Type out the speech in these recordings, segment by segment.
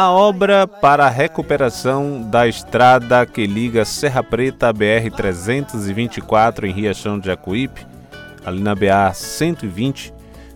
A obra para a recuperação da estrada que liga Serra Preta à BR-324 em Riachão de Jacuípe, ali na BA-120,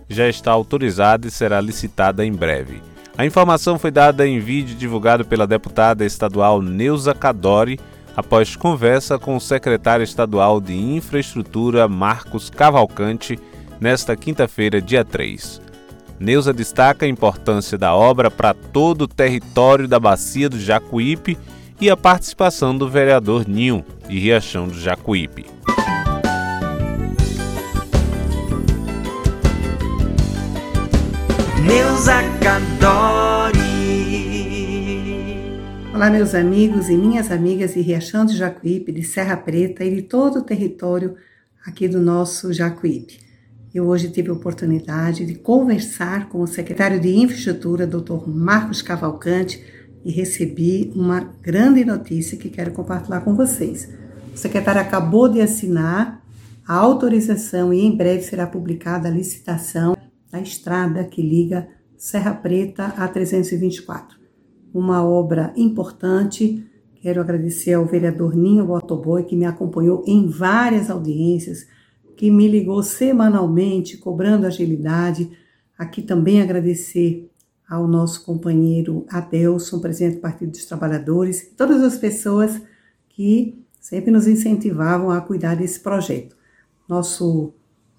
já está autorizada e será licitada em breve. A informação foi dada em vídeo divulgado pela deputada estadual Neuza Cadori após conversa com o secretário estadual de Infraestrutura Marcos Cavalcante nesta quinta-feira, dia 3. Neuza destaca a importância da obra para todo o território da bacia do Jacuípe e a participação do vereador Ninho, de Riachão do Jacuípe. Neuza Cadori Olá, meus amigos e minhas amigas de Riachão do Jacuípe, de Serra Preta e de todo o território aqui do nosso Jacuípe. Eu hoje tive a oportunidade de conversar com o secretário de Infraestrutura, Dr. Marcos Cavalcante, e recebi uma grande notícia que quero compartilhar com vocês. O secretário acabou de assinar a autorização e em breve será publicada a licitação da estrada que liga Serra Preta a 324. Uma obra importante. Quero agradecer ao vereador Ninho Botoboi, que me acompanhou em várias audiências que me ligou semanalmente, cobrando agilidade. Aqui também agradecer ao nosso companheiro Adelson, presidente do Partido dos Trabalhadores, e todas as pessoas que sempre nos incentivavam a cuidar desse projeto. Nosso,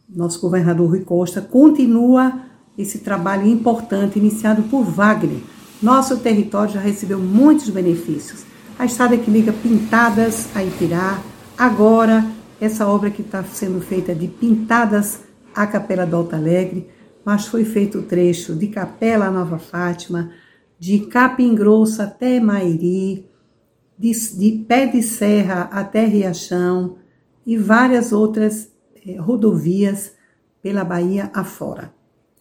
nosso governador Rui Costa continua esse trabalho importante iniciado por Wagner. Nosso território já recebeu muitos benefícios. A estrada que liga Pintadas a Ipirá, agora essa obra que está sendo feita de Pintadas à Capela do Alto Alegre, mas foi feito o trecho de Capela Nova Fátima, de Capim Grosso até Mairi, de, de Pé de Serra até Riachão e várias outras eh, rodovias pela Bahia afora.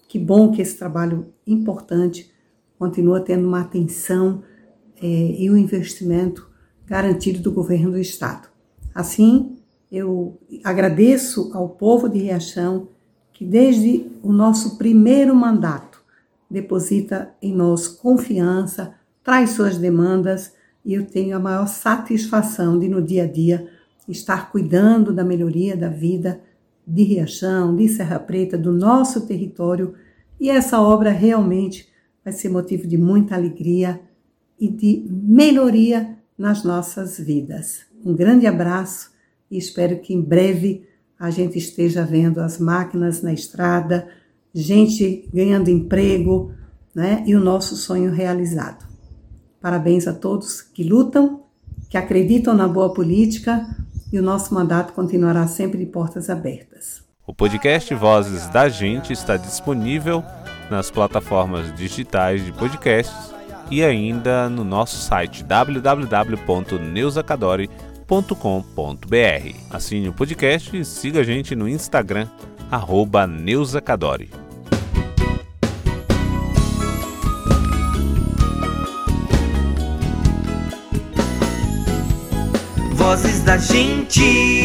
Que bom que esse trabalho importante continua tendo uma atenção eh, e um investimento garantido do governo do Estado. Assim, eu agradeço ao povo de Riachão que desde o nosso primeiro mandato deposita em nós confiança, traz suas demandas e eu tenho a maior satisfação de no dia a dia estar cuidando da melhoria da vida de Riachão, de Serra Preta, do nosso território e essa obra realmente vai ser motivo de muita alegria e de melhoria nas nossas vidas. Um grande abraço e espero que em breve a gente esteja vendo as máquinas na estrada, gente ganhando emprego, né? E o nosso sonho realizado. Parabéns a todos que lutam, que acreditam na boa política e o nosso mandato continuará sempre de portas abertas. O podcast Vozes da Gente está disponível nas plataformas digitais de podcasts e ainda no nosso site www.neusacadore.com neuzacadore.com.br. Assine o podcast e siga a gente no Instagram, arroba Neuzacadore. Vozes da gente